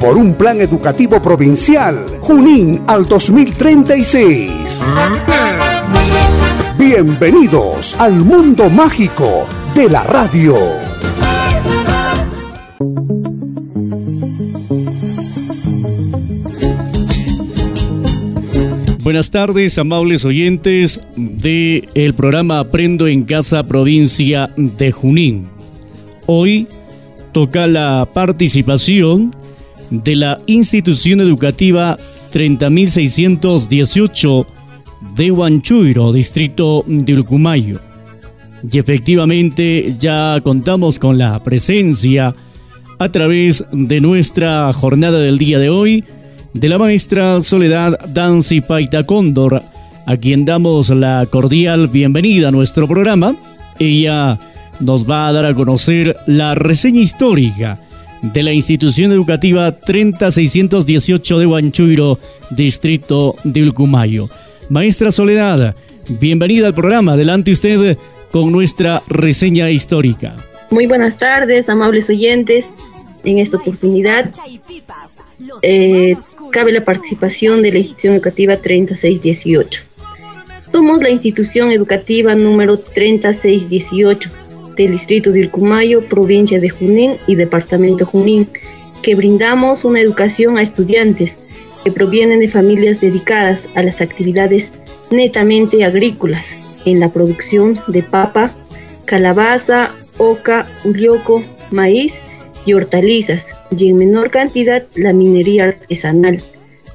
por un plan educativo provincial Junín al 2036. Bienvenidos al mundo mágico de la radio. Buenas tardes, amables oyentes del el programa Aprendo en Casa Provincia de Junín. Hoy toca la participación de la institución educativa 30.618 de Huanchuiro, distrito de Urcumayo. Y efectivamente ya contamos con la presencia a través de nuestra jornada del día de hoy de la maestra Soledad Danzi Paita Cóndor, a quien damos la cordial bienvenida a nuestro programa. Ella nos va a dar a conocer la reseña histórica de la institución educativa 30618 de Huanchuiro, distrito de Ulcumayo. Maestra Soledad, bienvenida al programa. Adelante usted con nuestra reseña histórica. Muy buenas tardes, amables oyentes. En esta oportunidad eh, cabe la participación de la institución educativa 3618. Somos la institución educativa número 3618 del distrito de Ircumayo, provincia de Junín y departamento Junín, que brindamos una educación a estudiantes que provienen de familias dedicadas a las actividades netamente agrícolas en la producción de papa, calabaza, oca, ulioco, maíz y hortalizas, y en menor cantidad la minería artesanal.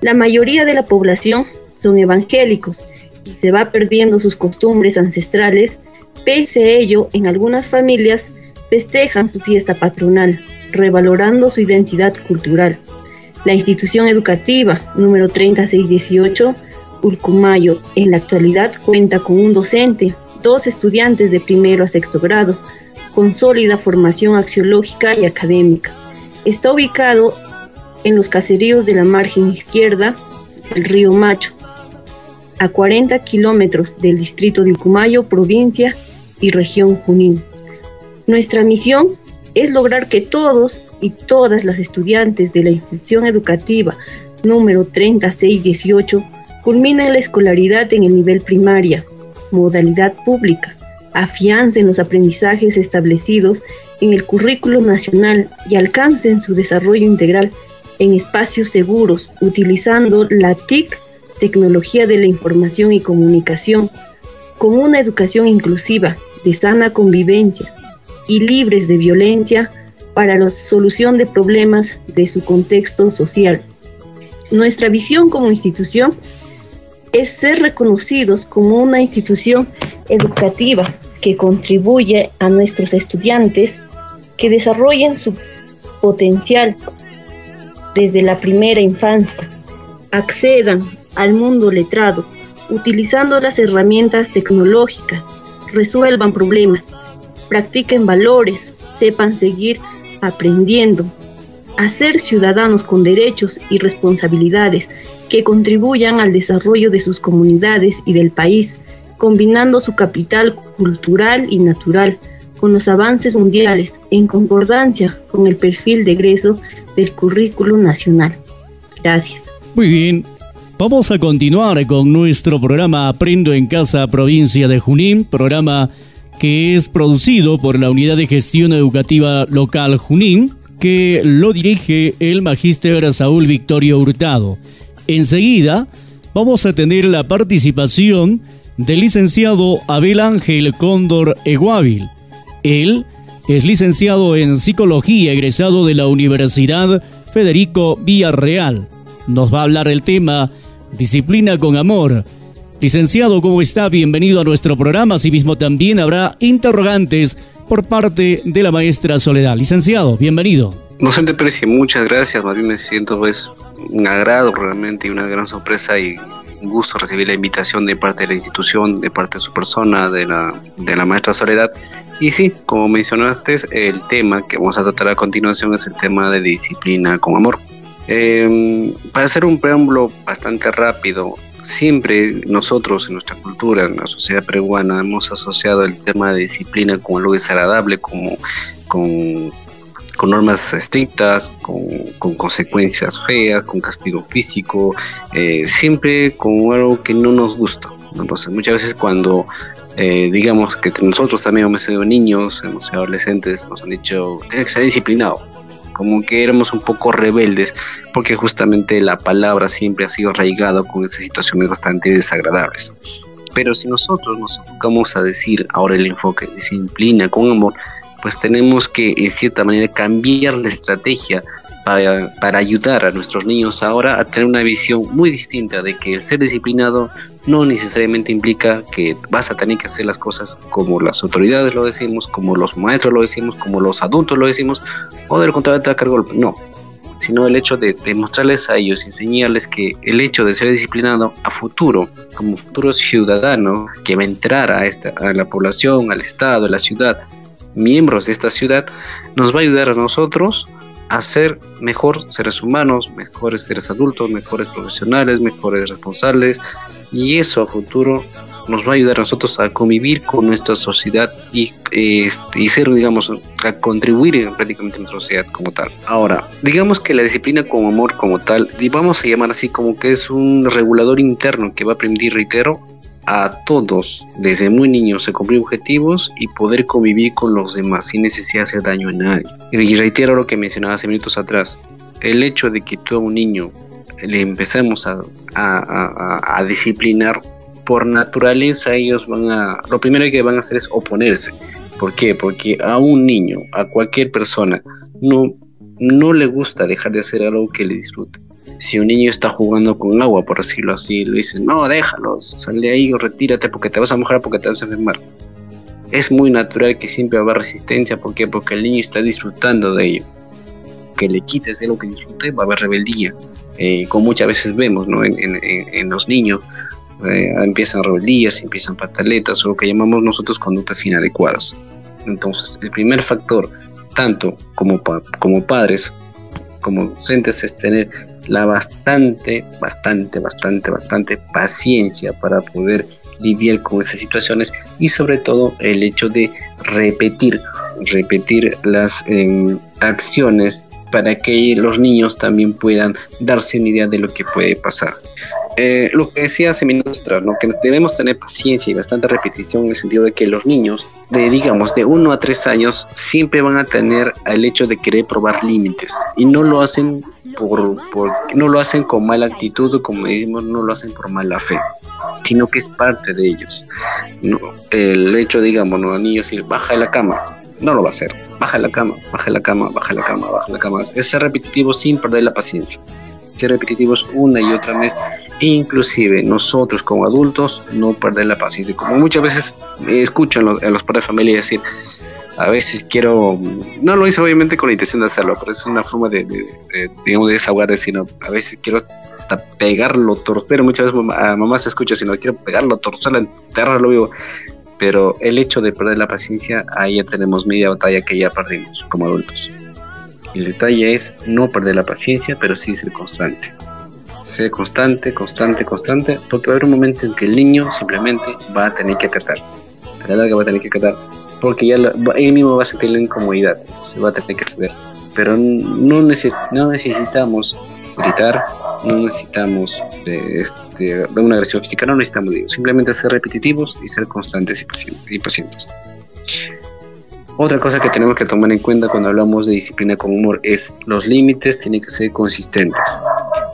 La mayoría de la población son evangélicos y se va perdiendo sus costumbres ancestrales. Pese a ello, en algunas familias festejan su fiesta patronal, revalorando su identidad cultural. La institución educativa número 3618, Ulcumayo, en la actualidad cuenta con un docente, dos estudiantes de primero a sexto grado, con sólida formación axiológica y académica. Está ubicado en los caseríos de la margen izquierda del río Macho, a 40 kilómetros del distrito de Ucumayo, provincia y región Junín. Nuestra misión es lograr que todos y todas las estudiantes de la institución educativa número 3618 culminen la escolaridad en el nivel primaria, modalidad pública, afiancen los aprendizajes establecidos en el currículo nacional y alcancen su desarrollo integral en espacios seguros, utilizando la TIC, Tecnología de la Información y Comunicación, con una educación inclusiva, de sana convivencia y libres de violencia para la solución de problemas de su contexto social. Nuestra visión como institución es ser reconocidos como una institución educativa que contribuye a nuestros estudiantes que desarrollen su potencial desde la primera infancia, accedan al mundo letrado utilizando las herramientas tecnológicas, resuelvan problemas, practiquen valores, sepan seguir aprendiendo, a ser ciudadanos con derechos y responsabilidades que contribuyan al desarrollo de sus comunidades y del país, combinando su capital cultural y natural con los avances mundiales en concordancia con el perfil de egreso del currículo nacional. Gracias. Muy bien. Vamos a continuar con nuestro programa Aprendo en Casa Provincia de Junín, programa que es producido por la Unidad de Gestión Educativa Local Junín, que lo dirige el magíster Saúl Victorio Hurtado. Enseguida vamos a tener la participación del licenciado Abel Ángel Cóndor Eguávil. Él es licenciado en Psicología, egresado de la Universidad Federico Villarreal. Nos va a hablar el tema Disciplina con Amor. Licenciado, ¿cómo está? Bienvenido a nuestro programa. Asimismo, también habrá interrogantes por parte de la maestra Soledad. Licenciado, bienvenido. Docente Pérez, muchas gracias. Más me siento pues un agrado realmente y una gran sorpresa y un gusto recibir la invitación de parte de la institución, de parte de su persona, de la, de la maestra Soledad. Y sí, como mencionaste, el tema que vamos a tratar a continuación es el tema de disciplina con amor. Em, para hacer un preámbulo bastante rápido, siempre nosotros en nuestra cultura, en la sociedad peruana, hemos asociado el tema de disciplina como algo desagradable, como con, con normas estrictas, con, con, consecuencias feas, con castigo físico, eh, siempre con algo que no nos gusta. Entonces, muchas veces cuando eh, digamos que nosotros también hemos sido niños, hemos sido adolescentes, nos han dicho, tienes que ser disciplinado, como que éramos un poco rebeldes, porque justamente la palabra siempre ha sido arraigada con esas situaciones bastante desagradables. Pero si nosotros nos enfocamos a decir ahora el enfoque disciplina con amor, pues tenemos que en cierta manera cambiar la estrategia para, ayudar a nuestros niños ahora a tener una visión muy distinta de que el ser disciplinado no necesariamente implica que vas a tener que hacer las cosas como las autoridades lo decimos, como los maestros lo decimos, como los adultos lo decimos, o del contrario te va a golpe. No, sino el hecho de demostrarles a ellos, enseñarles que el hecho de ser disciplinado a futuro, como futuro ciudadano que va a entrar a, esta, a la población, al Estado, a la ciudad, miembros de esta ciudad, nos va a ayudar a nosotros a ser mejor seres humanos, mejores seres adultos, mejores profesionales, mejores responsables, y eso a futuro nos va a ayudar a nosotros a convivir con nuestra sociedad y, este, y ser, digamos, a contribuir prácticamente a nuestra sociedad como tal. Ahora, digamos que la disciplina como amor como tal, y vamos a llamar así como que es un regulador interno que va a permitir, reitero, a todos desde muy niños a cumplir objetivos y poder convivir con los demás sin necesidad de hacer daño a nadie. Y reitero lo que mencionaba hace minutos atrás, el hecho de que tú a un niño le empecemos a, a, a, disciplinar por naturaleza ellos van a lo primero que van a hacer es oponerse ¿por qué? porque a un niño a cualquier persona no no le gusta dejar de hacer algo que le disfrute si un niño está jugando con agua, por decirlo así, le dicen, no, déjalo, sal de ahí o retírate porque te vas a mojar, porque te vas a enfermar. Es muy natural que siempre haber resistencia, ¿por qué? Porque el niño está disfrutando de ello. Que le quites de lo que disfrute, va a haber rebeldía. Eh, como muchas veces vemos ¿no? en, en, en los niños, eh, empiezan rebeldías, empiezan pataletas, o lo que llamamos nosotros conductas inadecuadas. Entonces, el primer factor, tanto como, como padres, como docentes, es tener la bastante, bastante, bastante, bastante paciencia para poder lidiar con esas situaciones y sobre todo el hecho de repetir, repetir las em, acciones para que los niños también puedan darse una idea de lo que puede pasar. Eh, lo que decía hace minutos atrás, ¿no? que debemos tener paciencia y bastante repetición en el sentido de que los niños, de digamos de 1 a 3 años, siempre van a tener el hecho de querer probar límites y no lo hacen por, por no lo hacen con mala actitud, como decimos, no lo hacen por mala fe, sino que es parte de ellos. No, el hecho, digamos, ¿no? a niños decir, baja de la cama, no lo va a hacer. Baja la cama, baja la cama, baja la cama, baja la cama. Es ser repetitivo sin perder la paciencia. Ser repetitivos una y otra vez. Inclusive nosotros como adultos no perder la paciencia. Como muchas veces escucho a los, a los padres de familia decir, a veces quiero, no lo hice obviamente con la intención de hacerlo, pero es una forma de, de, digamos, de desahogar, sino a veces quiero pegarlo, torcer, muchas veces a mamá se escucha, sino quiero pegarlo, torcerlo, enterrarlo vivo, pero el hecho de perder la paciencia, ahí ya tenemos media batalla que ya perdimos como adultos. El detalle es no perder la paciencia, pero sí ser constante. Ser constante, constante, constante, porque va a haber un momento en que el niño simplemente va a tener que acatar. A la larga va a tener que acatar, porque ya él mismo va a sentir la incomodidad, se va a tener que ceder. Pero no, no necesitamos gritar, no necesitamos de, este, una agresión física, no necesitamos de ello. Simplemente ser repetitivos y ser constantes y pacientes. Otra cosa que tenemos que tomar en cuenta cuando hablamos de disciplina con humor es los límites tienen que ser consistentes.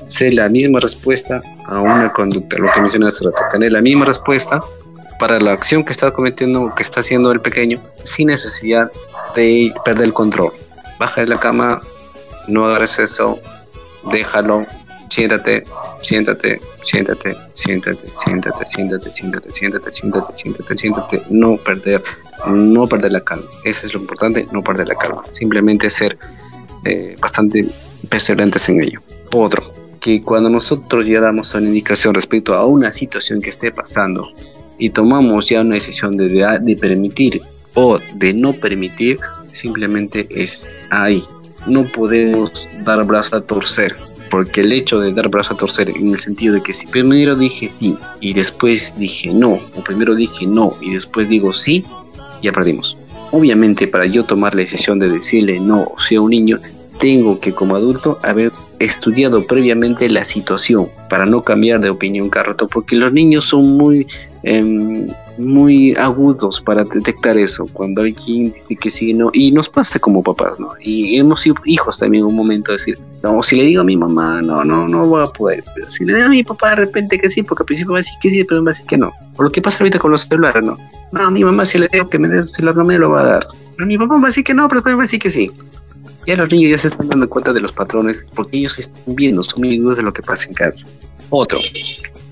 Ser la misma respuesta a una conducta, lo que mencioné hace rato, tener la misma respuesta para la acción que está cometiendo, que está haciendo el pequeño, sin necesidad de perder el control. Baja de la cama, no hagas eso, déjalo, siéntate, siéntate, siéntate, siéntate, siéntate, siéntate, siéntate, siéntate, siéntate, siéntate, siéntate, no perder, no perder la calma. Eso es lo importante, no perder la calma. Simplemente ser eh, bastante perseverantes en ello. Otro, que cuando nosotros ya damos una indicación respecto a una situación que esté pasando y tomamos ya una decisión de, de permitir o de no permitir, simplemente es ahí. No podemos dar brazo a torcer porque el hecho de dar brazo a torcer en el sentido de que si primero dije sí y después dije no, o primero dije no y después digo sí, ya perdimos. Obviamente para yo tomar la decisión de decirle no sea un niño, tengo que como adulto haber estudiado previamente la situación para no cambiar de opinión cada rato, porque los niños son muy em, muy agudos para detectar eso. Cuando alguien dice que sí, no, y nos pasa como papás, ¿no? Y hemos sido hijos también en un momento de decir, no, si le digo a mi mamá, no, no, no voy a poder. Pero si le digo a mi papá de repente que sí, porque al principio va a decir que sí, pero va a decir que no. Por lo que pasa ahorita con los celulares, ¿no? No, a mi mamá si le digo que me dé el celular no me lo va a dar. Pero mi papá va a decir que no, pero después va a decir que sí. Ya los niños ya se están dando cuenta de los patrones porque ellos están viendo, son amigos de lo que pasa en casa. Otro,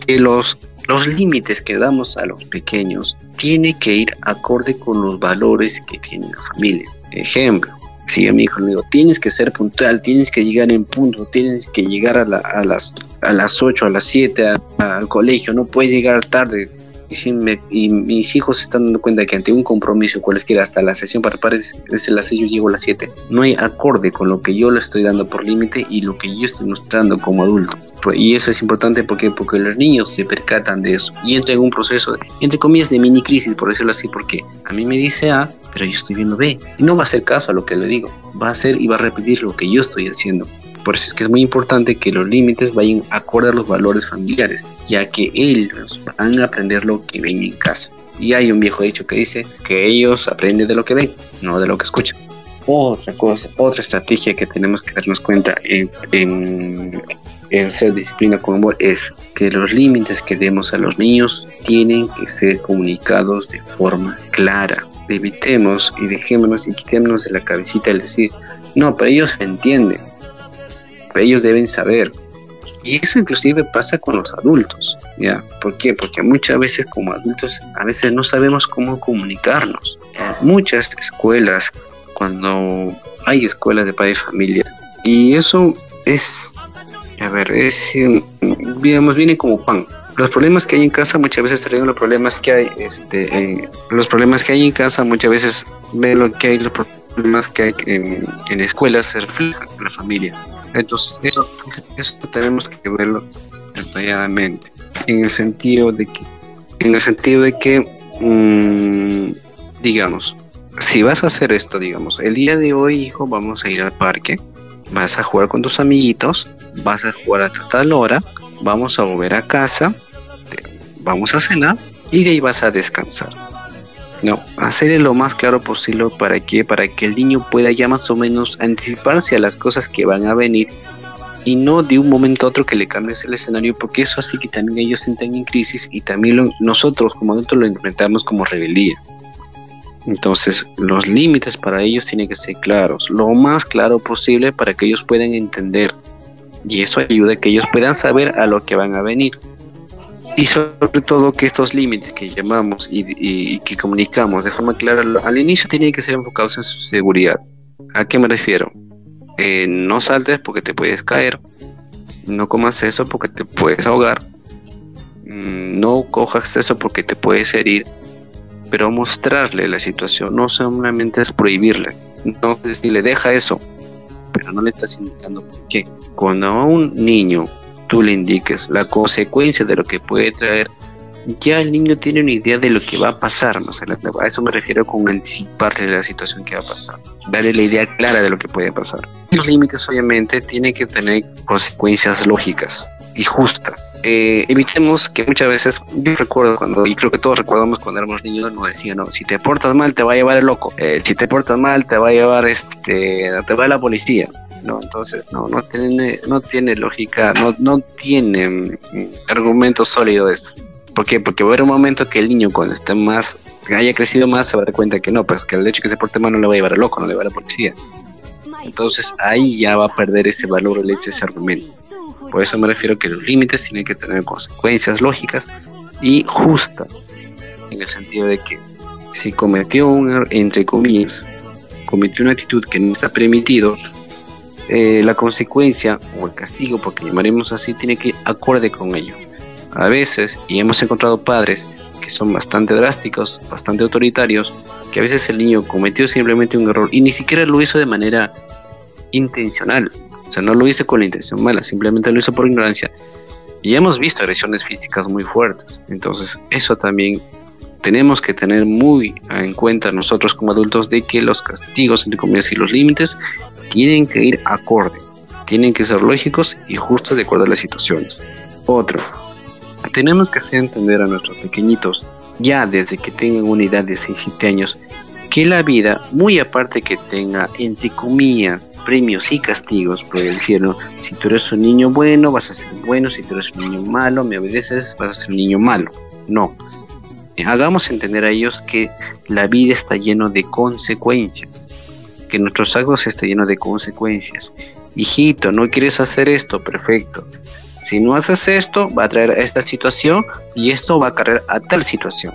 que los los límites que damos a los pequeños tiene que ir acorde con los valores que tiene la familia. Ejemplo, si a mi hijo le digo, tienes que ser puntual, tienes que llegar en punto, tienes que llegar a, las, a las 8, a las 7 al colegio, no puedes llegar tarde, y, mis hijos están dando cuenta que ante un compromiso cualesquiera hasta la sesión para pares es las 6 yo llego a las 7 no hay acorde con lo que yo le estoy dando por límite y lo que yo estoy mostrando como adulto. Pues, y eso es importante porque porque los niños se percatan de eso y entran en un proceso entre comillas de mini crisis por decirlo así porque a mí me dice A pero yo estoy viendo B y no va a hacer caso a lo que le digo. Va a hacer y va a repetir lo que yo estoy haciendo por eso es que es muy importante que los límites vayan acorde a los valores familiares, ya que ellos van a aprender lo que ven en casa. Y hay un viejo dicho que dice que ellos aprenden de lo que ven, no de lo que escuchan. Otra cosa, otra estrategia que tenemos que darnos cuenta en, en, ser disciplina con amor es que los límites que demos a los niños tienen que ser comunicados de forma clara. Evitemos y dejémonos y quitémonos de la cabecita el decir, no, pero ellos entienden ellos deben saber. Y eso inclusive pasa con los adultos, ¿ya? ¿Por qué? Porque muchas veces como adultos a veces no sabemos cómo comunicarnos. muchas escuelas, cuando hay escuelas de padre y familia, y eso es, a ver, es, digamos, viene como pan. Los problemas que hay en casa muchas veces se los problemas que hay, este, los problemas que hay en casa muchas veces ven lo que hay, los problemas que hay en, en escuelas se reflejan en la familia. Entonces, eso, eso tenemos que verlo detalladamente. En el sentido de que, en el sentido de que, mm, digamos, si vas a hacer esto, digamos, el día de hoy, hijo, vamos a ir al parque, vas a jugar con tus amiguitos, vas a jugar hasta tal hora, vamos a volver a casa, vamos a cenar y de ahí vas a descansar. No, hacerle lo más claro posible para que, para que el niño pueda ya más o menos anticiparse a las cosas que van a venir y no de un momento a otro que le cambies el escenario, porque eso hace que también ellos entren en crisis y también nosotros como adultos lo interpretamos como rebeldía. Entonces, los límites para ellos tienen que ser claros, lo más claro posible para que ellos puedan entender. Y eso ayuda a que ellos puedan saber a lo que van a venir y sobre todo que estos límites que llamamos y, que comunicamos de forma clara al inicio tienen que ser enfocados en su seguridad. ¿A qué me refiero? Eh, no saltes porque te puedes caer, no comas eso porque te puedes ahogar, mm, no cojas eso porque te puedes herir, pero mostrarle la situación, no solamente es prohibirle, no decirle deja eso, pero no le estás indicando por qué. Cuando a un niño tú le indiques la consecuencia de lo que puede traer, ya el niño tiene una idea de lo que va a pasar. ¿no? a eso me refiero con anticiparle la situación que va a pasar, darle la idea clara de lo que puede pasar. Los límites obviamente tienen que tener consecuencias lógicas y justas. Eh, evitemos que muchas veces, yo recuerdo cuando, y creo que todos recordamos cuando éramos niños, nos decían, no, si te portas mal te va a llevar el loco, eh, si te portas mal te va a llevar, este, te va a la policía. ¿No? Entonces no, no tiene, no tiene lógica, no, no tiene mm, argumento sólido esto. ¿Por qué? Porque va a haber un momento que el niño cuando esté más, haya crecido más, se va a dar cuenta que no, pues que el hecho que se porte mal no le va a llevar a loco, no le va a la policía. Entonces ahí ya va a perder ese valor el hecho ese argumento. Por eso me refiero que los límites tienen que tener consecuencias lógicas y justas, en el sentido de que si cometió un, entre comillas, cometió una actitud que no está permitido, eh, la consecuencia o el castigo, porque llamaremos así, tiene que ir acorde con ello. A veces, y hemos encontrado padres que son bastante drásticos, bastante autoritarios, que a veces el niño cometió simplemente un error y ni siquiera lo hizo de manera intencional. O sea, no lo hizo con la intención mala, simplemente lo hizo por ignorancia. Y hemos visto agresiones físicas muy fuertes. Entonces, eso también tenemos que tener muy en cuenta nosotros como adultos de que los castigos, entre comillas, y los límites tienen que ir acorde, tienen que ser lógicos y justos de acuerdo a las situaciones. Otro, tenemos que hacer entender a nuestros pequeñitos, ya desde que tengan una edad de 6-7 años, que la vida, muy aparte que tenga, entre comillas, premios y castigos por el cielo, si tú eres un niño bueno, vas a ser bueno, si tú eres un niño malo, me obedeces, vas a ser un niño malo. No. Hagamos entender a ellos que la vida está lleno de consecuencias, que nuestros actos están llenos de consecuencias. Hijito, no quieres hacer esto, perfecto. Si no haces esto, va a traer esta situación y esto va a cargar a tal situación.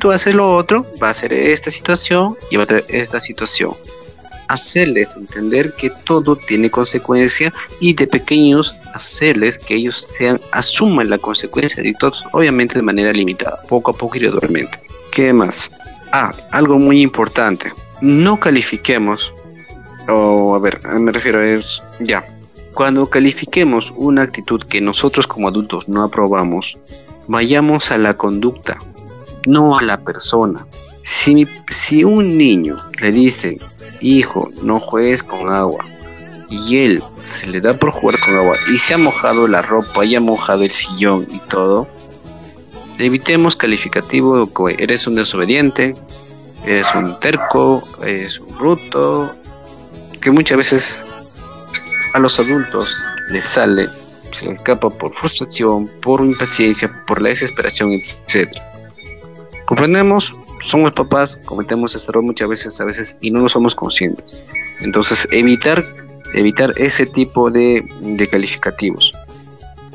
Tú haces lo otro, va a ser esta situación y va a traer esta situación. Hacerles entender que todo tiene consecuencia y de pequeños hacerles que ellos sean, asuman la consecuencia de todos, obviamente de manera limitada, poco a poco y gradualmente. ¿Qué más? Ah, algo muy importante. No califiquemos, o a ver, me refiero a eso, ya, cuando califiquemos una actitud que nosotros como adultos no aprobamos, vayamos a la conducta, no a la persona. Si, si un niño le dice, hijo, no juegues con agua, y él se le da por jugar con agua y se ha mojado la ropa y ha mojado el sillón y todo, evitemos calificativo eres un desobediente, eres un terco, eres un bruto, que muchas veces a los adultos les sale, se les escapa por frustración, por impaciencia, por la desesperación, etc. Comprendemos, somos papás, cometemos este error muchas veces, a veces, y no lo somos conscientes. Entonces, evitar, evitar ese tipo de calificativos.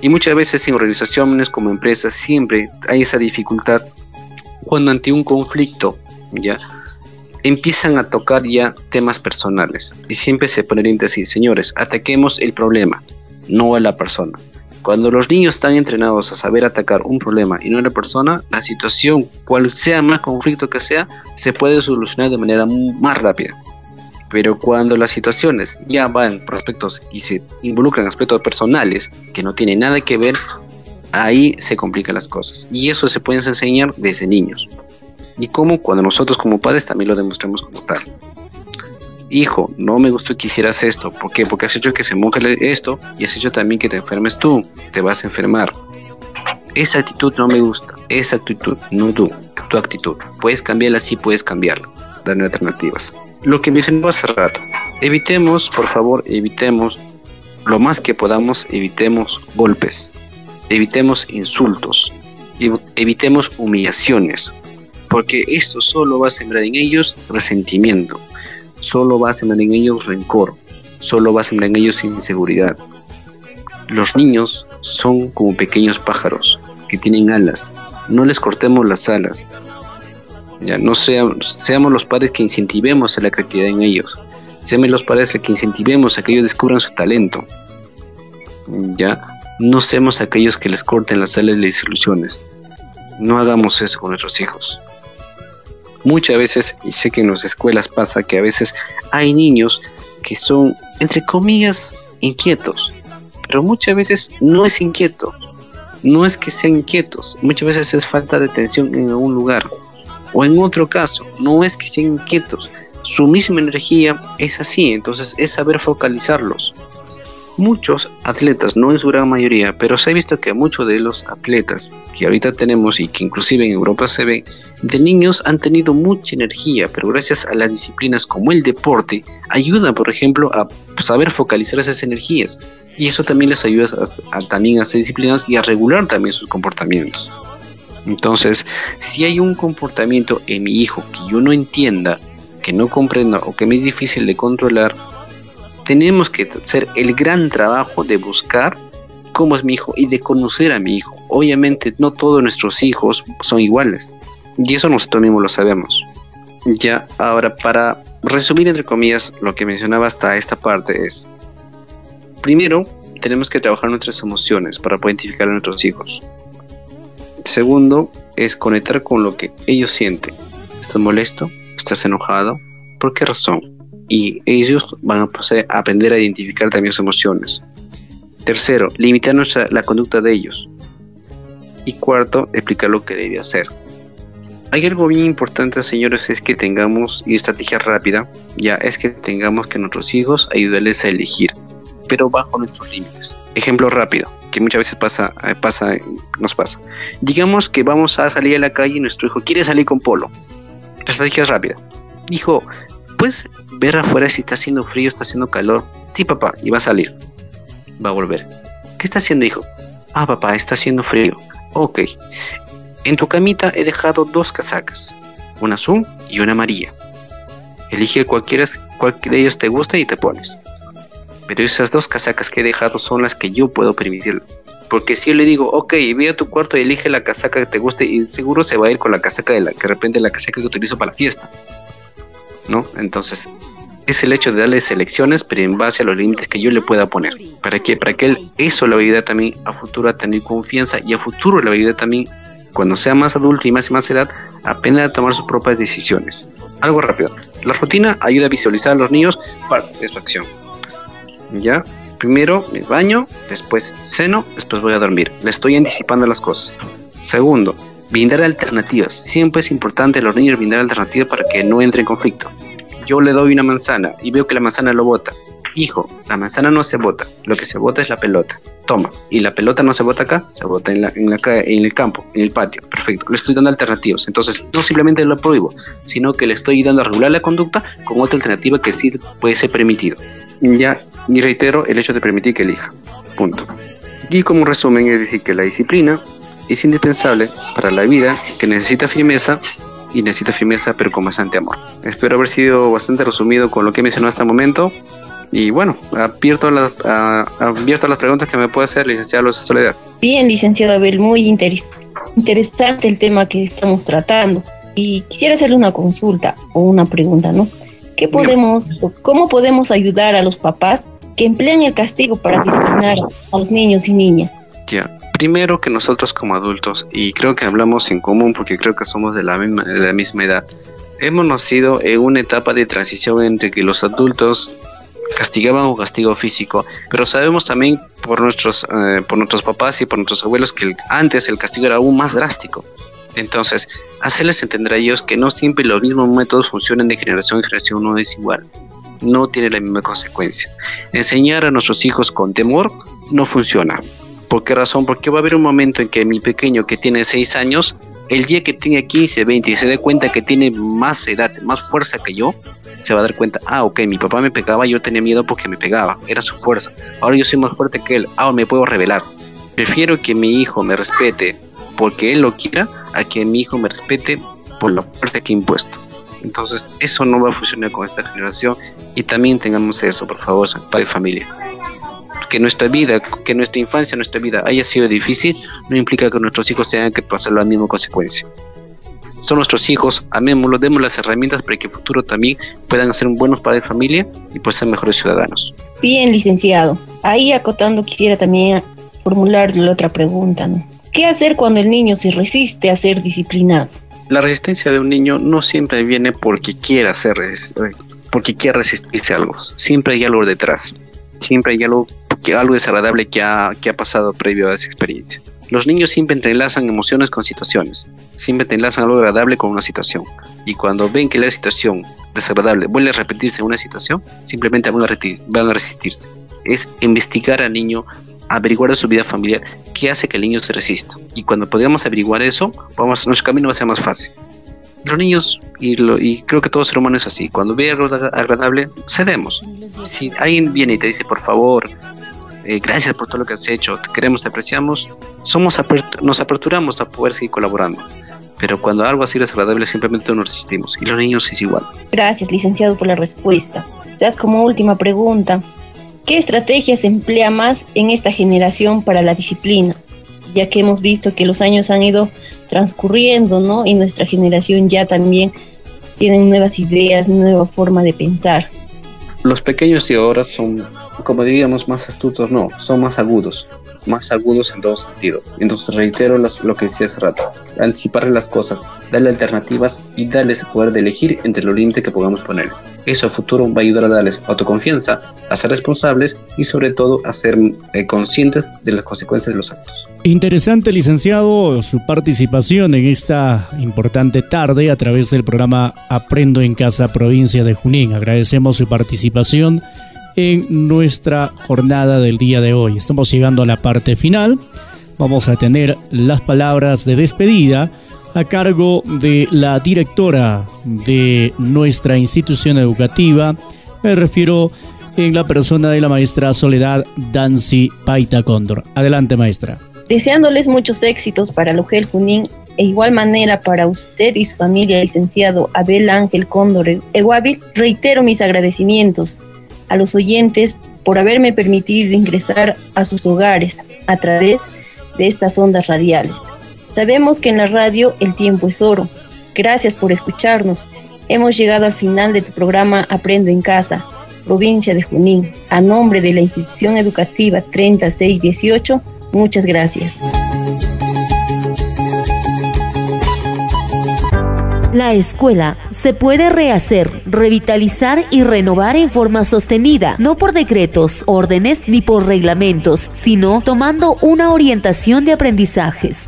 Y muchas veces en organizaciones como empresas siempre hay esa dificultad cuando ante un conflicto, ¿ya? empiezan a tocar ya temas personales y siempre se ponen a decir, señores, ataquemos el problema, no a la persona. Cuando los niños están entrenados a saber atacar un problema y no a la persona, la situación, cual sea más conflicto que sea, se puede solucionar de manera más rápida. Pero cuando las situaciones ya van por aspectos y se involucran aspectos personales que no tienen nada que ver, ahí se complican las cosas. Y eso se puede enseñar desde niños y cómo cuando nosotros como padres también lo demostremos como tal. Hijo, no me gustó que hicieras esto. ¿Por qué? Porque has hecho que se moje esto y has hecho también que te enfermes tú. Te vas a enfermar. Esa actitud no me gusta. Esa actitud, no tú. Tu actitud. Puedes cambiarla, sí puedes cambiarla. Dar alternativas. Lo que mencionaba hace rato. Evitemos, por favor, evitemos lo más que podamos, evitemos golpes. Evitemos insultos. Evitemos humillaciones porque esto solo va a sembrar en ellos resentimiento, solo va a sembrar en ellos rencor, solo va a sembrar en ellos inseguridad. Los niños son como pequeños pájaros que tienen alas, no les cortemos las alas. Ya no seamos los padres que incentivemos a la creatividad en ellos, seamos los padres que incentivemos a que ellos descubran su talento. Ya no seamos aquellos que les corten las alas y las ilusiones. No hagamos eso con nuestros hijos. Muchas veces, y sé que en las escuelas pasa que a veces hay niños que son, entre comillas, inquietos, pero muchas veces no es inquieto, no es que sean inquietos, muchas veces es falta de atención en algún lugar, o en otro caso, no es que sean inquietos, su misma energía es así, entonces es saber focalizarlos. Muchos atletas, no en su gran mayoría, pero se ha visto que muchos de los atletas que ahorita tenemos y que inclusive en Europa se ven, de niños han tenido mucha energía, pero gracias a las disciplinas como el deporte, ayudan, por ejemplo, a saber focalizar esas energías. Y eso también les ayuda a, también a ser disciplinados y a regular también sus comportamientos. Entonces, si hay un comportamiento en mi hijo que yo no entienda, que no comprenda o que me es difícil de controlar, tenemos que hacer el gran trabajo de buscar cómo es mi hijo y de conocer a mi hijo. Obviamente no todos nuestros hijos son iguales y eso nosotros mismos lo sabemos. Ya, ahora para resumir entre comillas lo que mencionaba hasta esta parte es, primero, tenemos que trabajar nuestras emociones para poder identificar a nuestros hijos. Segundo, es conectar con lo que ellos sienten. ¿Estás molesto? ¿Estás enojado? ¿Por qué razón? Y ellos van a aprender a identificar también sus emociones. Tercero, limitar nuestra, la conducta de ellos. Y cuarto, explicar lo que debe hacer. Hay algo bien importante, señores, es que tengamos, y estrategia rápida, ya es que tengamos que nuestros hijos ayudarles a elegir, pero bajo nuestros límites. Ejemplo rápido, que muchas veces pasa, eh, pasa, nos pasa. Digamos que vamos a salir a la calle y nuestro hijo quiere salir con polo. La estrategia es rápida. Hijo, ¿puedes ver afuera si está haciendo frío, está haciendo calor? Sí, papá, y va a salir. Va a volver. ¿Qué está haciendo, hijo? Ah, papá, está haciendo frío. Ok. En tu camita he dejado dos casacas, una azul y una amarilla. Elige cualquiera, cualquiera de ellos te gusta y te pones. Pero esas dos casacas que he dejado son las que yo puedo permitir. Porque si yo le digo, ok, ve a tu cuarto y elige la casaca que te guste, y seguro se va a ir con la casaca de la que de repente la casaca que utilizo para la fiesta. ¿No? Entonces, es el hecho de darle selecciones, pero en base a los límites que yo le pueda poner. ¿Para qué? Para que él, eso le ayude también a futuro a tener confianza y a futuro le ayude también, cuando sea más adulto y más y más edad, aprender a tomar sus propias decisiones. Algo rápido. La rutina ayuda a visualizar a los niños parte de su acción. ¿Ya? Primero me baño, después ceno, después voy a dormir. Le estoy anticipando las cosas. Segundo, brindar alternativas. Siempre es importante a los niños brindar alternativas para que no entre en conflicto. Yo le doy una manzana y veo que la manzana lo bota. Hijo, la manzana no se bota, lo que se bota es la pelota. Toma, y la pelota no se bota acá, se bota en, la, en, la, en el campo, en el patio. Perfecto, le estoy dando alternativas. Entonces, no simplemente lo prohíbo, sino que le estoy dando a regular la conducta con otra alternativa que sí puede ser permitido. Ya, y reitero el hecho de permitir que elija. Punto. Y como resumen, es decir que la disciplina es indispensable para la vida que necesita firmeza y necesita firmeza pero con bastante amor. Espero haber sido bastante resumido con lo que he mencionado hasta el momento. Y bueno, abierto a las, abierto las preguntas que me puede hacer licenciado Luz Soledad. Bien, licenciado Abel, muy interesante el tema que estamos tratando. Y quisiera hacerle una consulta o una pregunta, ¿no? ¿Qué podemos, cómo podemos ayudar a los papás que emplean el castigo para disciplinar a los niños y niñas? Ya, primero que nosotros como adultos, y creo que hablamos en común porque creo que somos de la misma, edad, hemos nacido en una etapa de transición entre que los adultos castigaban un castigo físico, pero sabemos también por nuestros, eh, por nuestros papás y por nuestros abuelos que antes el castigo era aún más drástico. Entonces, hacerles entender a ellos que no siempre los mismos métodos funcionan de generación en generación, no es igual. No tiene la misma consecuencia. Enseñar a nuestros hijos con temor no funciona. ¿Por qué razón? Porque va a haber un momento en que mi pequeño que tiene 6 años, el día que tenga 15, 20 y se dé cuenta que tiene más edad, más fuerza que yo, se va a dar cuenta, ah, ok, mi papá me pegaba, yo tenía miedo porque me pegaba, era su fuerza. Ahora yo soy más fuerte que él, ahora me puedo revelar. Prefiero que mi hijo me respete porque él lo quiera a que mi hijo me respete por la fuerza que he impuesto. Entonces, eso no va a funcionar con esta generación y también tengamos eso, por favor, padre y familia. Que nuestra vida, que nuestra infancia, nuestra vida haya sido difícil, no implica que nuestros hijos tengan que pasar la misma consecuencia. Son nuestros hijos, amémoslos, demos las herramientas para que en el futuro también puedan ser buenos padres de familia y pues ser mejores ciudadanos. Bien, licenciado. Ahí acotando quisiera también formularle otra pregunta, ¿no? ¿Qué hacer cuando el niño se resiste a ser disciplinado? La resistencia de un niño no siempre viene porque quiera hacer, porque quiera resistirse a algo. Siempre hay algo detrás. Siempre hay algo, algo desagradable que ha, que ha pasado previo a esa experiencia. Los niños siempre entrelazan emociones con situaciones. Siempre entrelazan algo agradable con una situación. Y cuando ven que la situación desagradable vuelve a repetirse en una situación, simplemente van a, van a resistirse. Es investigar al niño averiguar de su vida familiar qué hace que el niño se resista. Y cuando podamos averiguar eso, vamos, nuestro camino va a ser más fácil. Los niños, y, y creo que todo ser humano es así, cuando ve algo agradable, cedemos. Si alguien viene y te dice, por favor, eh, gracias por todo lo que has hecho, te queremos, te apreciamos, somos nos aperturamos a poder seguir colaborando. Pero cuando algo así es agradable, simplemente nos resistimos. Y los niños es igual. Gracias, licenciado, por la respuesta. Seas como última pregunta. ¿Qué estrategias emplea más en esta generación para la disciplina? Ya que hemos visto que los años han ido transcurriendo, ¿no? Y nuestra generación ya también tiene nuevas ideas, nueva forma de pensar. Los pequeños de ahora son como diríamos, más astutos, no, son más agudos más agudos en todo sentido. Entonces reitero lo que decía hace rato, anticiparle las cosas, darle alternativas y darles el poder de elegir entre los límites que podamos poner. Eso a futuro va a ayudar a darles autoconfianza, a ser responsables y sobre todo a ser eh, conscientes de las consecuencias de los actos. Interesante, licenciado, su participación en esta importante tarde a través del programa Aprendo en Casa, provincia de Junín. Agradecemos su participación en nuestra jornada del día de hoy. Estamos llegando a la parte final. Vamos a tener las palabras de despedida a cargo de la directora de nuestra institución educativa. Me refiero en la persona de la maestra Soledad Dancy Paita Cóndor. Adelante, maestra. Deseándoles muchos éxitos para Logel Junín e igual manera para usted y su familia, licenciado Abel Ángel Cóndor Eguavil, reitero mis agradecimientos a los oyentes por haberme permitido ingresar a sus hogares a través de estas ondas radiales. Sabemos que en la radio el tiempo es oro. Gracias por escucharnos. Hemos llegado al final de tu programa Aprendo en Casa, provincia de Junín. A nombre de la institución educativa 3618, muchas gracias. La escuela se puede rehacer, revitalizar y renovar en forma sostenida, no por decretos, órdenes ni por reglamentos, sino tomando una orientación de aprendizajes.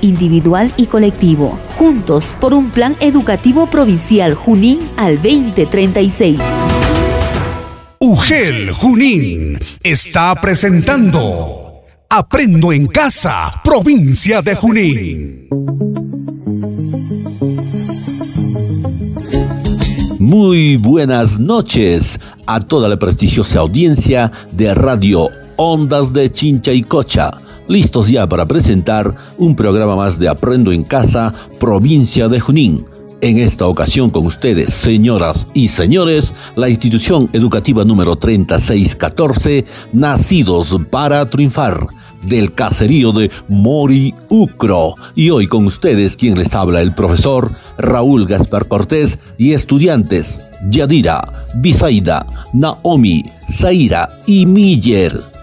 individual y colectivo, juntos por un plan educativo provincial Junín al 2036. UGEL Junín está presentando Aprendo en Casa, provincia de Junín. Muy buenas noches a toda la prestigiosa audiencia de Radio Ondas de Chincha y Cocha listos ya para presentar un programa más de Aprendo en Casa, provincia de Junín. En esta ocasión con ustedes, señoras y señores, la institución educativa número 3614, Nacidos para Triunfar, del caserío de Mori Ucro. Y hoy con ustedes quien les habla el profesor Raúl Gaspar Cortés y estudiantes Yadira, Bisaida, Naomi, Zaira y Miller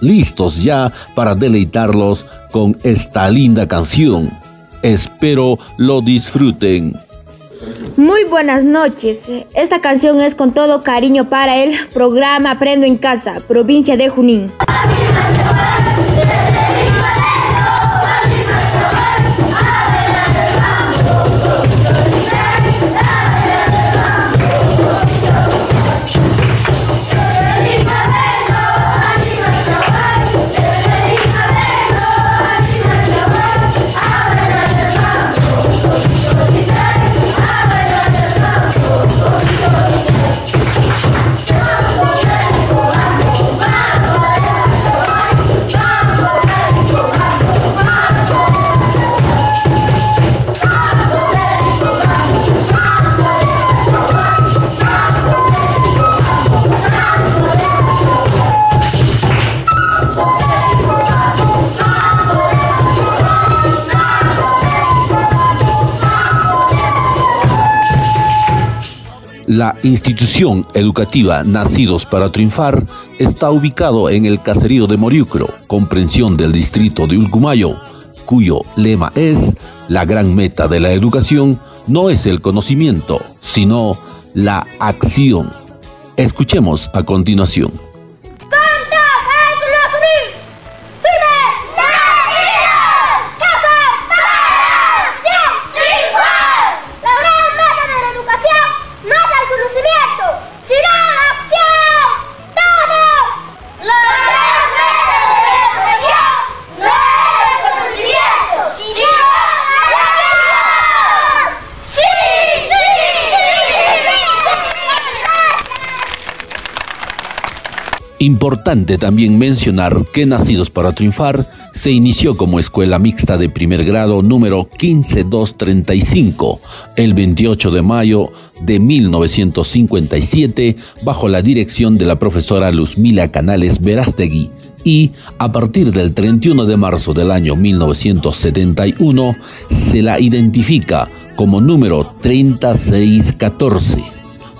listos ya para deleitarlos con esta linda canción. Espero lo disfruten. Muy buenas noches. Esta canción es con todo cariño para el programa Aprendo en Casa, provincia de Junín. La institución educativa Nacidos para Triunfar está ubicado en el caserío de Moriucro, comprensión del distrito de Ulcumayo, cuyo lema es La gran meta de la educación no es el conocimiento, sino la acción. Escuchemos a continuación. Importante también mencionar que Nacidos para Triunfar se inició como escuela mixta de primer grado número 15235 el 28 de mayo de 1957 bajo la dirección de la profesora Luzmila Canales Verástegui. Y a partir del 31 de marzo del año 1971 se la identifica como número 3614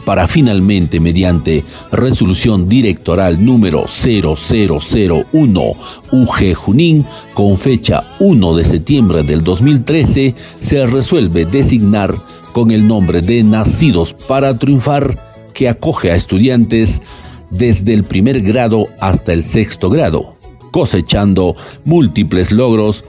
para finalmente, mediante resolución directoral número 0001 UG Junín, con fecha 1 de septiembre del 2013, se resuelve designar con el nombre de Nacidos para Triunfar, que acoge a estudiantes desde el primer grado hasta el sexto grado, cosechando múltiples logros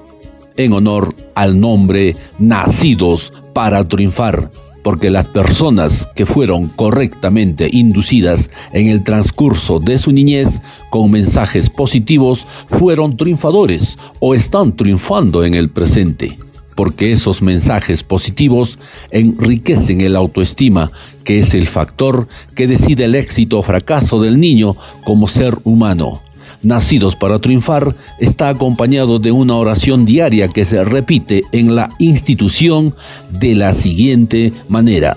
en honor al nombre Nacidos para Triunfar porque las personas que fueron correctamente inducidas en el transcurso de su niñez con mensajes positivos fueron triunfadores o están triunfando en el presente, porque esos mensajes positivos enriquecen el autoestima, que es el factor que decide el éxito o fracaso del niño como ser humano Nacidos para Triunfar está acompañado de una oración diaria que se repite en la institución de la siguiente manera.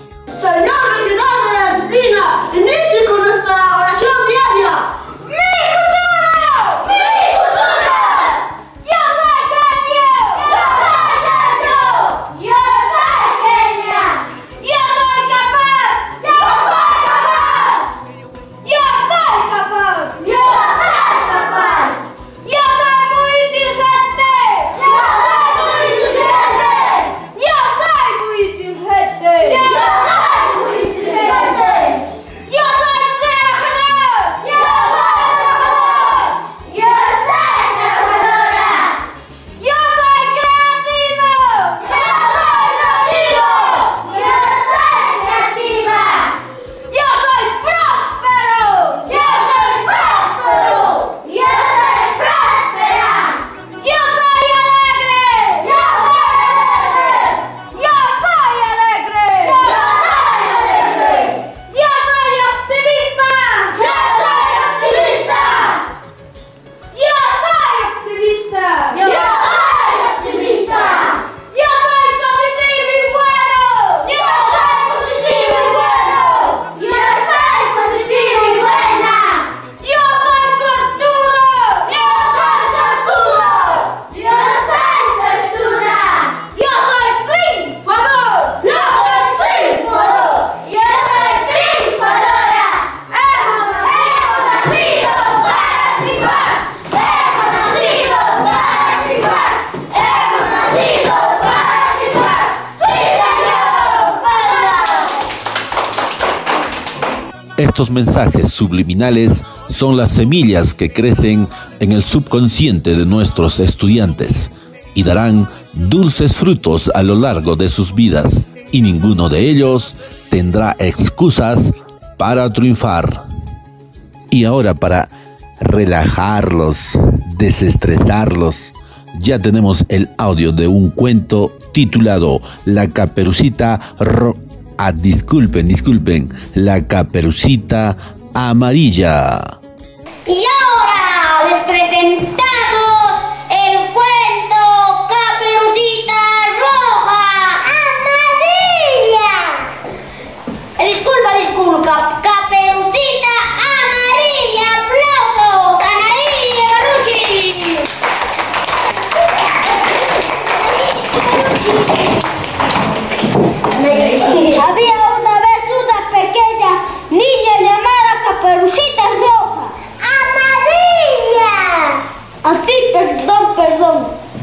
Mensajes subliminales son las semillas que crecen en el subconsciente de nuestros estudiantes y darán dulces frutos a lo largo de sus vidas y ninguno de ellos tendrá excusas para triunfar. Y ahora para relajarlos, desestresarlos, ya tenemos el audio de un cuento titulado La caperucita ro ah, disculpen, disculpen, La caperucita amarilla. Y ahora les presentamos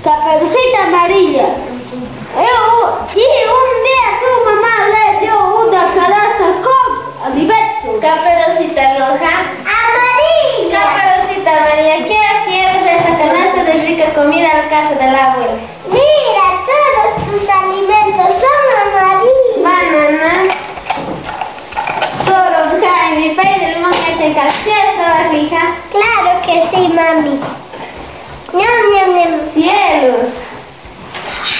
Caperucita amarilla. Y un día su mamá le dio una calaza con alimentos. Caperucita roja. ¡Amarilla! Caperucita amarilla, ¿qué quieres de esa canasta de rica comida a la casa del abuelo? Mira, todos tus alimentos son amarillos. Banana. Todo cae en mi país del limón que te calceta, hija. Claro que sí, mami. Ñam, ñam. Cielos.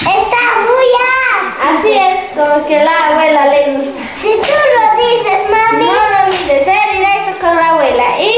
Está alto. Así es, como que la abuela le gusta. Si tú lo dices, mami. No lo dices, sé directo con la abuela. Y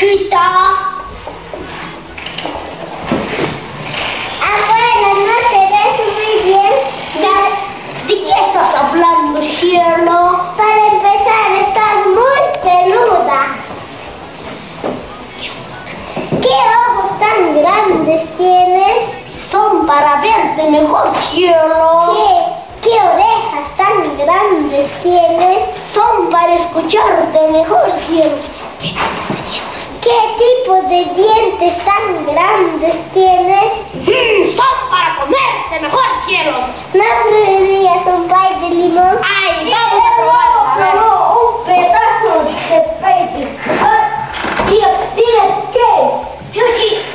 Abuela, no te ves muy bien. ¿De qué estás hablando, cielo? Para empezar, estás muy peluda. ¿Qué ojos tan grandes tienes? Son para verte mejor, cielo. ¿Qué? ¿Qué orejas tan grandes tienes? Son para escucharte mejor, cielo. ¿Qué tipo de dientes tan grandes tienes? Son para comerte mejor, cielo. ¿No probarías un pay de limón? ¡Ay, vamos a probar! Probó un pedazo de pay de limón. Dios, ¿tienes qué? Yo sí.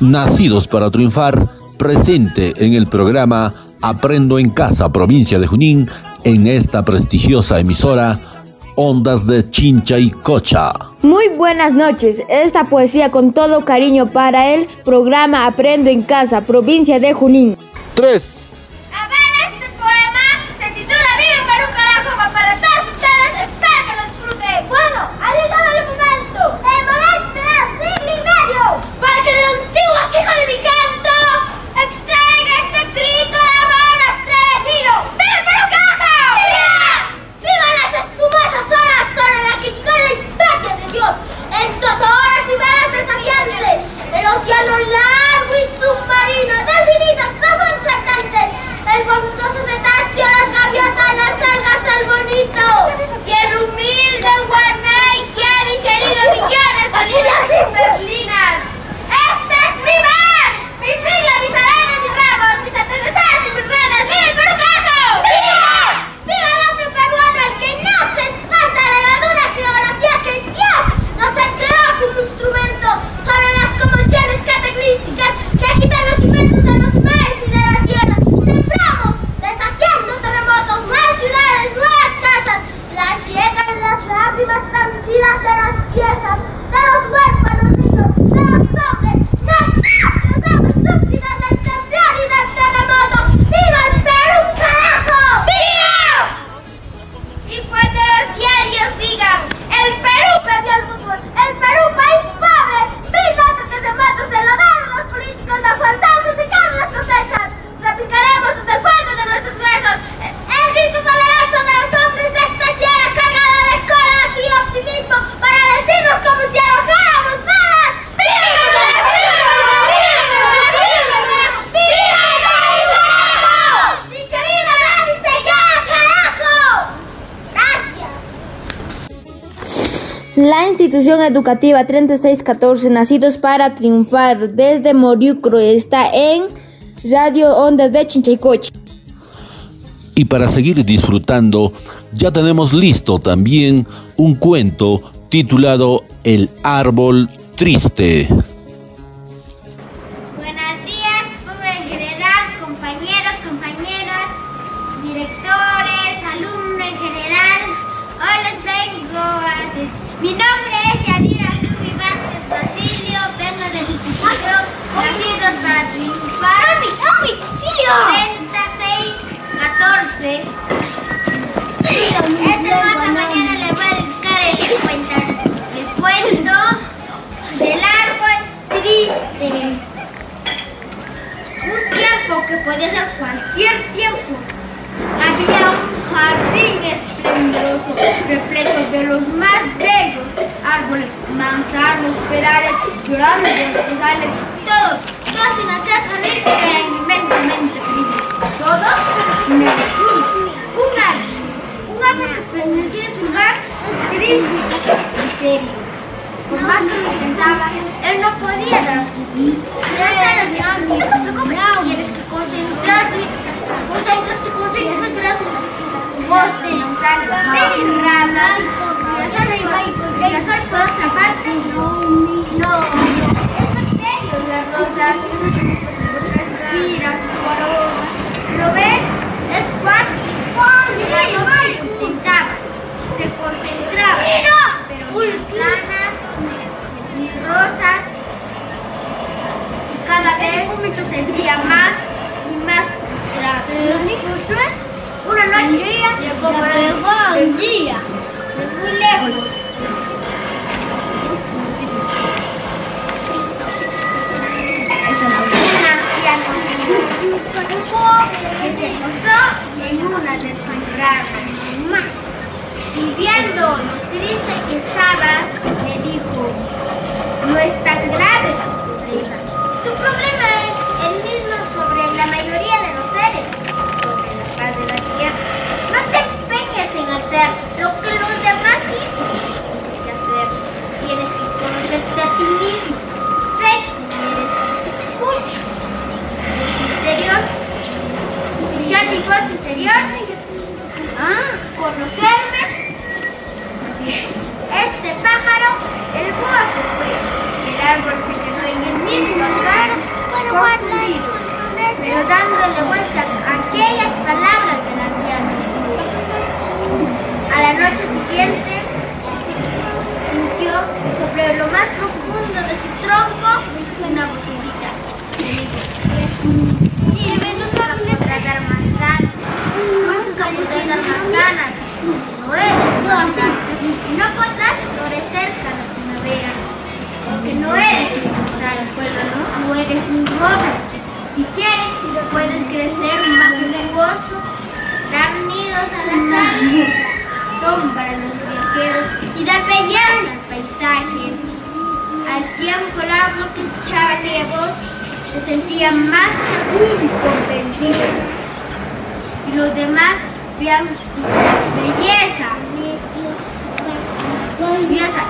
Nacidos para triunfar, presente en el programa Aprendo en Casa, provincia de Junín, en esta prestigiosa emisora Ondas de Chincha y Cocha. Muy buenas noches. Esta poesía con todo cariño para el programa Aprendo en Casa, provincia de Junín. 3. Educativa 3614 Nacidos para Triunfar desde Moriucro está en Radio Ondas de Chinchaycoche. Y para seguir disfrutando, ya tenemos listo también un cuento titulado El árbol triste. Podía ser cualquier tiempo. Había un jardín esplendoroso, repleto de los más bellos árboles, manzanos, perales, grandes rosales, todos, todos en aquel jardín eran inmensamente felices. Todos menos uno, un árbol, un árbol que pertenecía a su lugar triste y serio. Por más que lo intentaba, él no podía dar su No te preocupes, concentrarte. Concentraste, concentraste. Vos de otra parte. No, es bello las rosas. Respiras, ¿Lo ves? Es fácil. Se concentraba, pero las planas rosas y cada vez se sentía más Noche el día de muy lejos. Un anciano que se posó en una desfigurada y viendo lo triste que estaba, le dijo, no es tan grave hacer lo que los demás dicen. Tienes que hacer, tienes que conocerte a ti mismo. Sé quién eres, escucha. Interior, escuchar mi voz interior. Ah, conocerme. Este pájaro, el búho se fue árbol se quedó en el mismo lugar, confundido. pero dándole vueltas a aquellas palabras sobre lo más profundo de su tronco una vocecita. Mire, ven los árboles tragar manzanas. Nunca podrás dar manzanas. No eres no podrás florecer cada primavera. Porque no eres un ¿no? No eres un roble. Si quieres, puedes crecer más negocio, dar nidos a las aves, sombra a los viajeros y dar belleza al paisaje. Al tiempo árbol que escuchaba voz se sentía más seguro y convencido. Y los demás veían belleza. Belleza.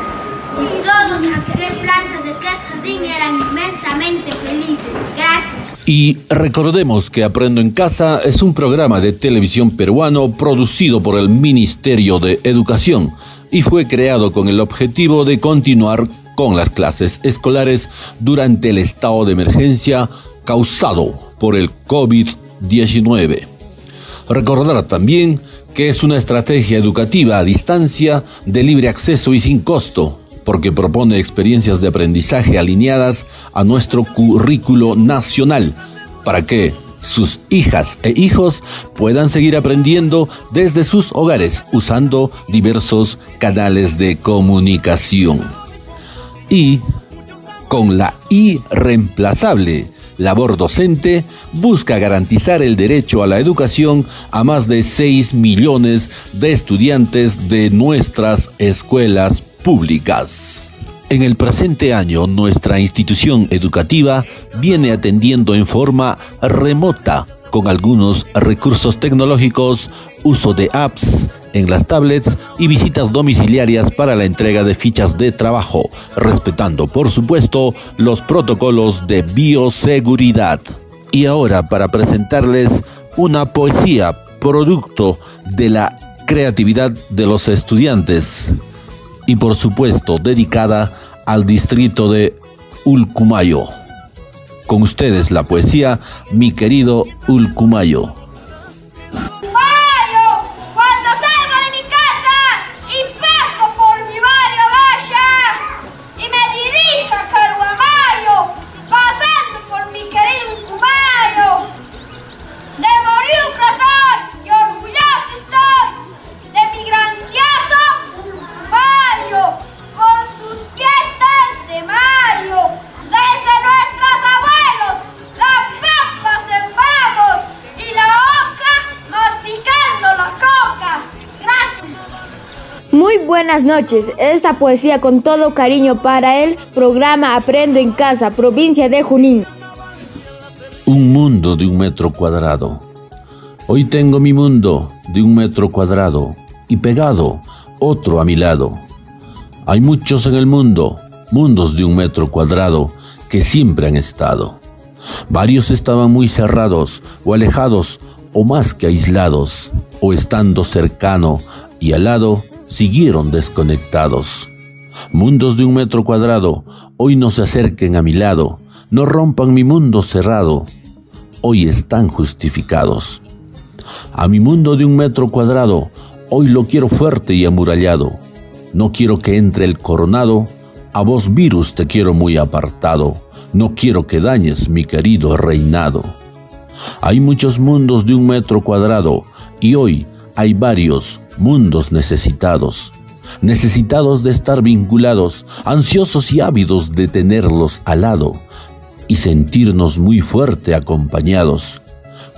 Y todos aquellas plantas de aquel jardín eran inmensamente felices. Gracias. Y recordemos que Aprendo en Casa es un programa de televisión peruano producido por el Ministerio de Educación y fue creado con el objetivo de continuar con las clases escolares durante el estado de emergencia causado por el COVID-19. Recordar también que es una estrategia educativa a distancia de libre acceso y sin costo, porque propone experiencias de aprendizaje alineadas a nuestro currículo nacional, para que sus hijas e hijos puedan seguir aprendiendo desde sus hogares usando diversos canales de comunicación. Y con la irreemplazable labor docente, busca garantizar el derecho a la educación a más de 6 millones de estudiantes de nuestras escuelas públicas. En el presente año, nuestra institución educativa viene atendiendo en forma remota con algunos recursos tecnológicos, uso de apps en las tablets y visitas domiciliarias para la entrega de fichas de trabajo, respetando por supuesto los protocolos de bioseguridad. Y ahora para presentarles una poesía producto de la creatividad de los estudiantes y por supuesto dedicada al distrito de Ulcumayo. Con ustedes la poesía, mi querido Ulcumayo. Buenas noches. Esta poesía con todo cariño para el programa Aprendo en Casa, provincia de Junín. Un mundo de un metro cuadrado. Hoy tengo mi mundo de un metro cuadrado y pegado otro a mi lado. Hay muchos en el mundo, mundos de un metro cuadrado, que siempre han estado. Varios estaban muy cerrados o alejados o más que aislados, o estando cercano y al lado, siguieron desconectados. Mundos de un metro cuadrado, hoy no se acerquen a mi lado, no rompan mi mundo cerrado, hoy están justificados. A mi mundo de un metro cuadrado, hoy lo quiero fuerte y amurallado. No quiero que entre el coronado, a vos virus te quiero muy apartado, no quiero que dañes mi querido reinado. Hay muchos mundos de un metro cuadrado y hoy hay varios mundos necesitados, necesitados de estar vinculados, ansiosos y ávidos de tenerlos al lado y sentirnos muy fuerte acompañados,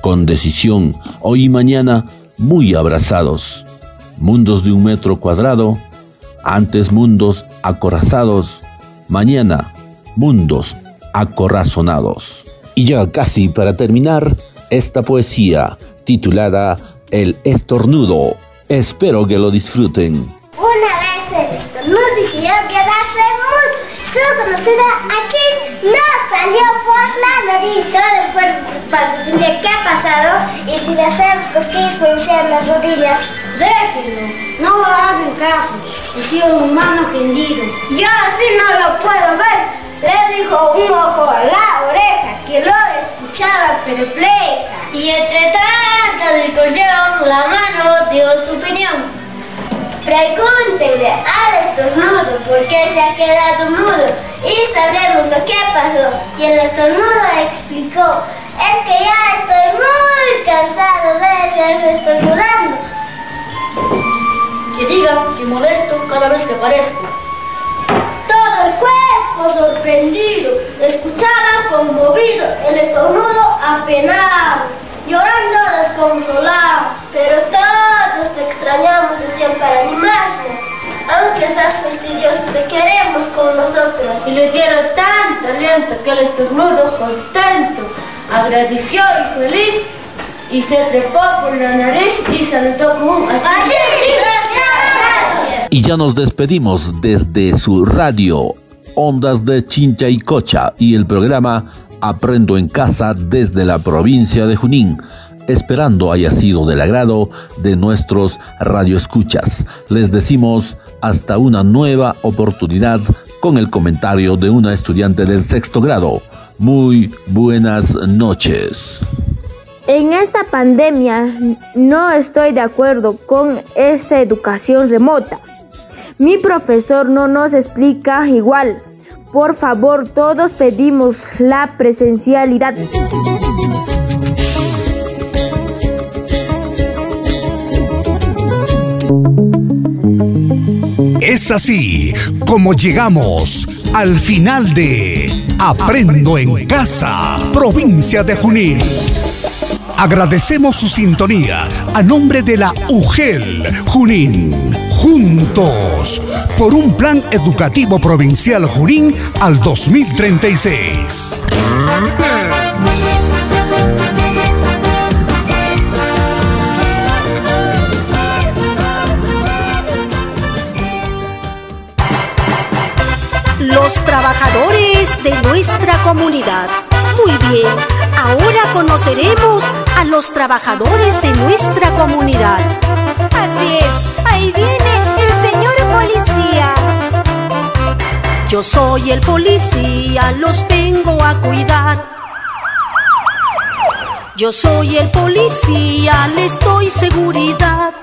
con decisión hoy y mañana muy abrazados. Mundos de un metro cuadrado, antes mundos acorazados, mañana mundos acorazonados. Y ya casi para terminar esta poesía titulada El estornudo Espero que lo disfruten. Una vez el estornudo decidió quedarse muy conocida aquí. No salió por la nariz, todo el cuerpo de qué ha pasado y si le hacemos cosquillas en las rodillas. Déjenlo, no lo hagan caso, es un humano tendido. Yo así no lo puedo ver, le dijo un ojo a la oreja que lo escuchaba perpleja. Y entre tanta discusión, la mano dio su opinión. Pregúntele al estornudo por qué se ha quedado mudo y sabremos lo que pasó. Y el estornudo explicó, es que ya estoy muy cansado de estar estornudando. Que diga que molesto cada vez que aparezco. El cuerpo sorprendido, escuchaba conmovido el estornudo apenado, llorando desconsolado, pero todos te extrañamos decían para animarnos. Aunque seas fastidioso, te queremos con nosotros. Y le dieron tanto aliento que el estornudo contento, agradeció y feliz, y se trepó por la nariz y saltó como un Y ya nos despedimos desde su radio, Ondas de Chincha y Cocha, y el programa Aprendo en Casa desde la provincia de Junín esperando haya sido del agrado de nuestros radioescuchas. Les decimos hasta una nueva oportunidad con el comentario de una estudiante del sexto grado. Muy buenas noches. En esta pandemia no estoy de acuerdo con esta educación remota. Mi profesor no nos explica igual. Por favor, todos pedimos la presencialidad. Es así como llegamos al final de Aprendo en Casa, provincia de Junín. Agradecemos su sintonía a nombre de la UGEL Junín. Juntos por un plan educativo provincial Junín al 2036. Los trabajadores de nuestra comunidad. Muy bien, ahora conoceremos a los trabajadores de nuestra comunidad. Así ahí viene el señor policía. Yo soy el policía, los vengo a cuidar. Yo soy el policía, les doy seguridad.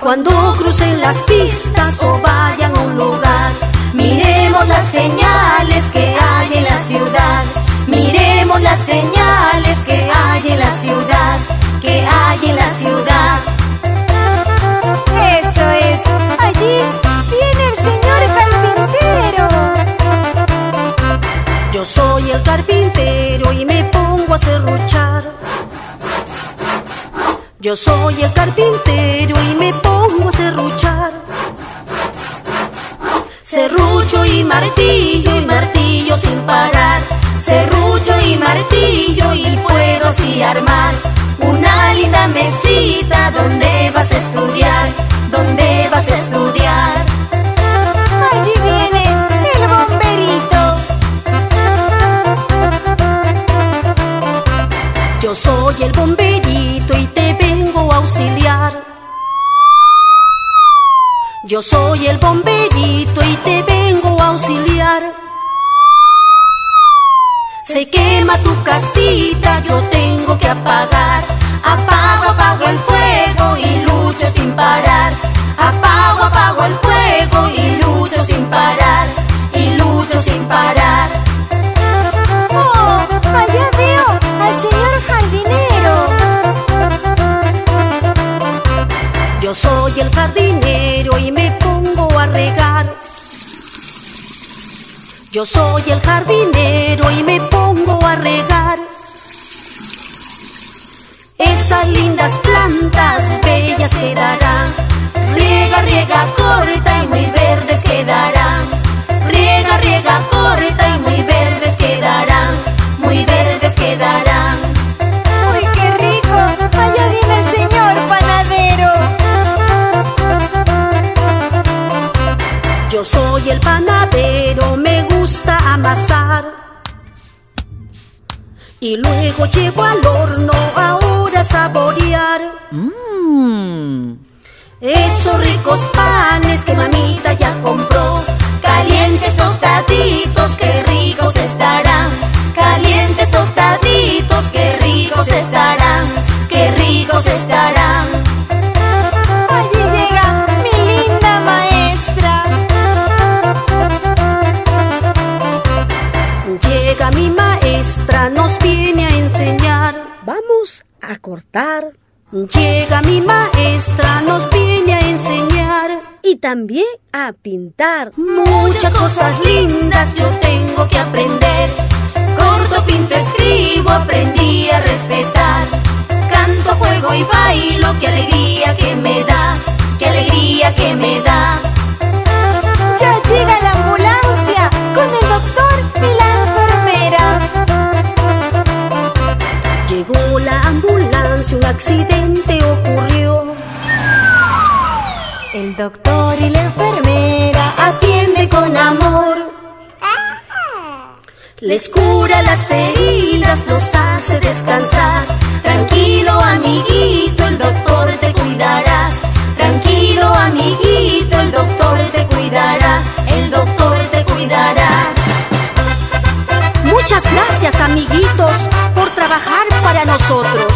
Cuando crucen las pistas o vayan a un lugar, miremos las señales que hay en la ciudad. Miremos las señales que hay en la ciudad, que hay en la ciudad. Eso es, allí viene el señor carpintero. Yo soy el carpintero y me pongo a serruchar. Yo soy el carpintero y me pongo a serruchar. Serrucho y martillo y martillo sin parar. Serrucho y martillo y puedo así armar una linda mesita donde vas a estudiar, donde vas a estudiar. Allí viene el bomberito. Yo soy el bomberito y te vengo a auxiliar. Yo soy el bomberito y te vengo a auxiliar. Se quema tu casita, yo tengo que apagar. Apago, apago el fuego y lucho sin parar. Apago, apago el fuego y lucho sin parar. Y lucho sin parar. Oh, allá veo al señor jardinero. Yo soy el jardinero y me Yo soy el jardinero y me pongo a regar. Esas lindas plantas bellas quedarán. Riega, riega, corta y muy verdes quedarán. Riega, riega, corta y muy verdes quedarán. Muy verdes quedarán. Yo soy el panadero, me gusta amasar. Y luego llevo al horno ahora a saborear. Mmm. Esos ricos panes que mamita ya compró. Calientes tostaditos, qué ricos estarán. Calientes tostaditos, qué ricos estarán. Qué ricos estarán. A cortar. Llega mi maestra, nos viene a enseñar y también a pintar. Muchas cosas lindas yo tengo que aprender. Corto, pinto, escribo, aprendí a respetar. Canto, juego y bailo, qué alegría que me da, qué alegría que me da. Ya llega la ambulancia Llegó la ambulancia, un accidente ocurrió. El doctor y la enfermera atiende con amor. Les cura las heridas, los hace descansar. Tranquilo, amiguito, el doctor te cuidará. Tranquilo, amiguito, el doctor te cuidará. El doctor te cuidará. Muchas gracias, amiguitos, por trabajar para nosotros.